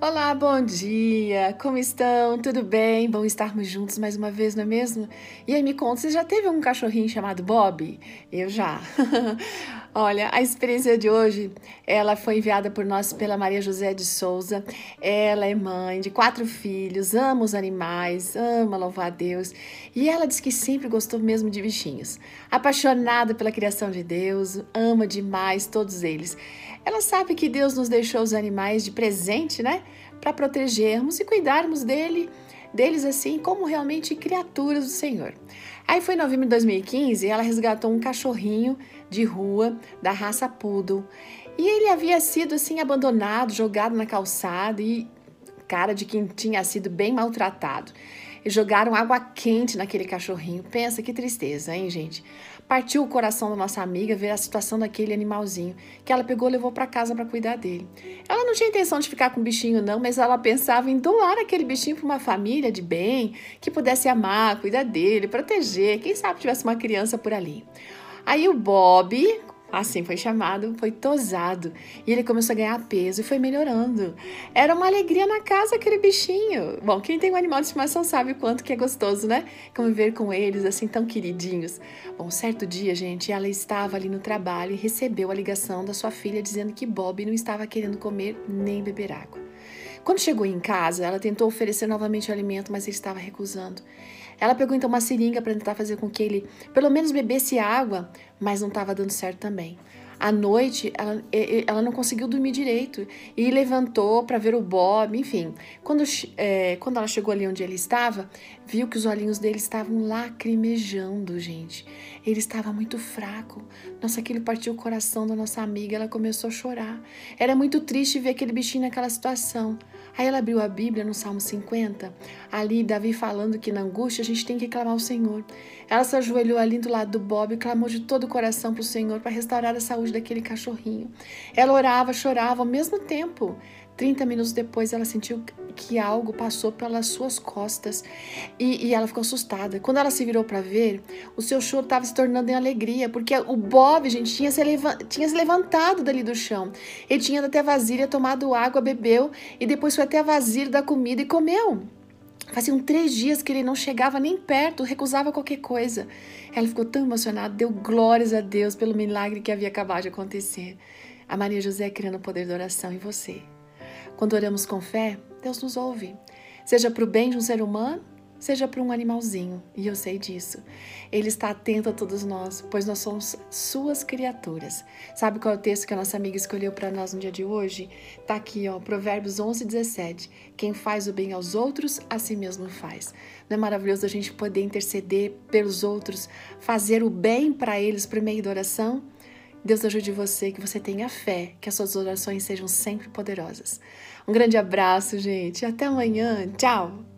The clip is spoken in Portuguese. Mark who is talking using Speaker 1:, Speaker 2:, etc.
Speaker 1: Olá, bom dia! Como estão? Tudo bem? Bom estarmos juntos mais uma vez, não é mesmo? E aí, me conta, você já teve um cachorrinho chamado Bob? Eu já. Olha, a experiência de hoje, ela foi enviada por nós pela Maria José de Souza. Ela é mãe de quatro filhos, ama os animais, ama louvar a Deus. E ela diz que sempre gostou mesmo de bichinhos. Apaixonada pela criação de Deus, ama demais todos eles. Ela sabe que Deus nos deixou os animais de presente, né? Para protegermos e cuidarmos dele, deles assim como realmente criaturas do Senhor. Aí foi em novembro de 2015, ela resgatou um cachorrinho de rua da raça Poodle. E ele havia sido assim abandonado, jogado na calçada e cara de quem tinha sido bem maltratado. E jogaram água quente naquele cachorrinho. Pensa que tristeza, hein, gente? Partiu o coração da nossa amiga ver a situação daquele animalzinho, que ela pegou e levou para casa para cuidar dele. Ela não tinha intenção de ficar com o bichinho, não, mas ela pensava em doar aquele bichinho para uma família de bem, que pudesse amar, cuidar dele, proteger, quem sabe tivesse uma criança por ali. Aí o Bob, assim foi chamado, foi tosado. E ele começou a ganhar peso e foi melhorando. Era uma alegria na casa aquele bichinho. Bom, quem tem um animal de estimação sabe o quanto que é gostoso, né? Conviver com eles assim tão queridinhos. Bom, certo dia, gente, ela estava ali no trabalho e recebeu a ligação da sua filha dizendo que Bob não estava querendo comer nem beber água. Quando chegou em casa, ela tentou oferecer novamente o alimento, mas ele estava recusando. Ela pegou então uma seringa para tentar fazer com que ele pelo menos bebesse água, mas não estava dando certo também. À noite, ela, ela não conseguiu dormir direito e levantou para ver o Bob, enfim. Quando, é, quando ela chegou ali onde ele estava, viu que os olhinhos dele estavam lacrimejando, gente. Ele estava muito fraco. Nossa, aquilo partiu o coração da nossa amiga. Ela começou a chorar. Era muito triste ver aquele bichinho naquela situação. Aí ela abriu a Bíblia no Salmo 50, ali Davi falando que na angústia a gente tem que clamar ao Senhor. Ela se ajoelhou ali do lado do Bob e clamou de todo o coração para o Senhor para restaurar a saúde daquele cachorrinho. Ela orava, chorava ao mesmo tempo. 30 minutos depois, ela sentiu que algo passou pelas suas costas e, e ela ficou assustada. Quando ela se virou para ver, o seu choro estava se tornando em alegria, porque o Bob, gente, tinha se, tinha se levantado dali do chão. Ele tinha até a vasilha, tomado água, bebeu e depois foi até a vasilha da comida e comeu. Faziam três dias que ele não chegava nem perto, recusava qualquer coisa. Ela ficou tão emocionada, deu glórias a Deus pelo milagre que havia acabado de acontecer. A Maria José criando o poder da oração em você. Quando oramos com fé, Deus nos ouve. Seja para o bem de um ser humano, seja para um animalzinho, e eu sei disso. Ele está atento a todos nós, pois nós somos suas criaturas. Sabe qual é o texto que a nossa amiga escolheu para nós no dia de hoje? Tá aqui, ó, Provérbios 11, 17. Quem faz o bem aos outros, a si mesmo faz. Não é maravilhoso a gente poder interceder pelos outros, fazer o bem para eles por meio da oração? Deus ajude você, que você tenha fé, que as suas orações sejam sempre poderosas. Um grande abraço, gente. Até amanhã. Tchau!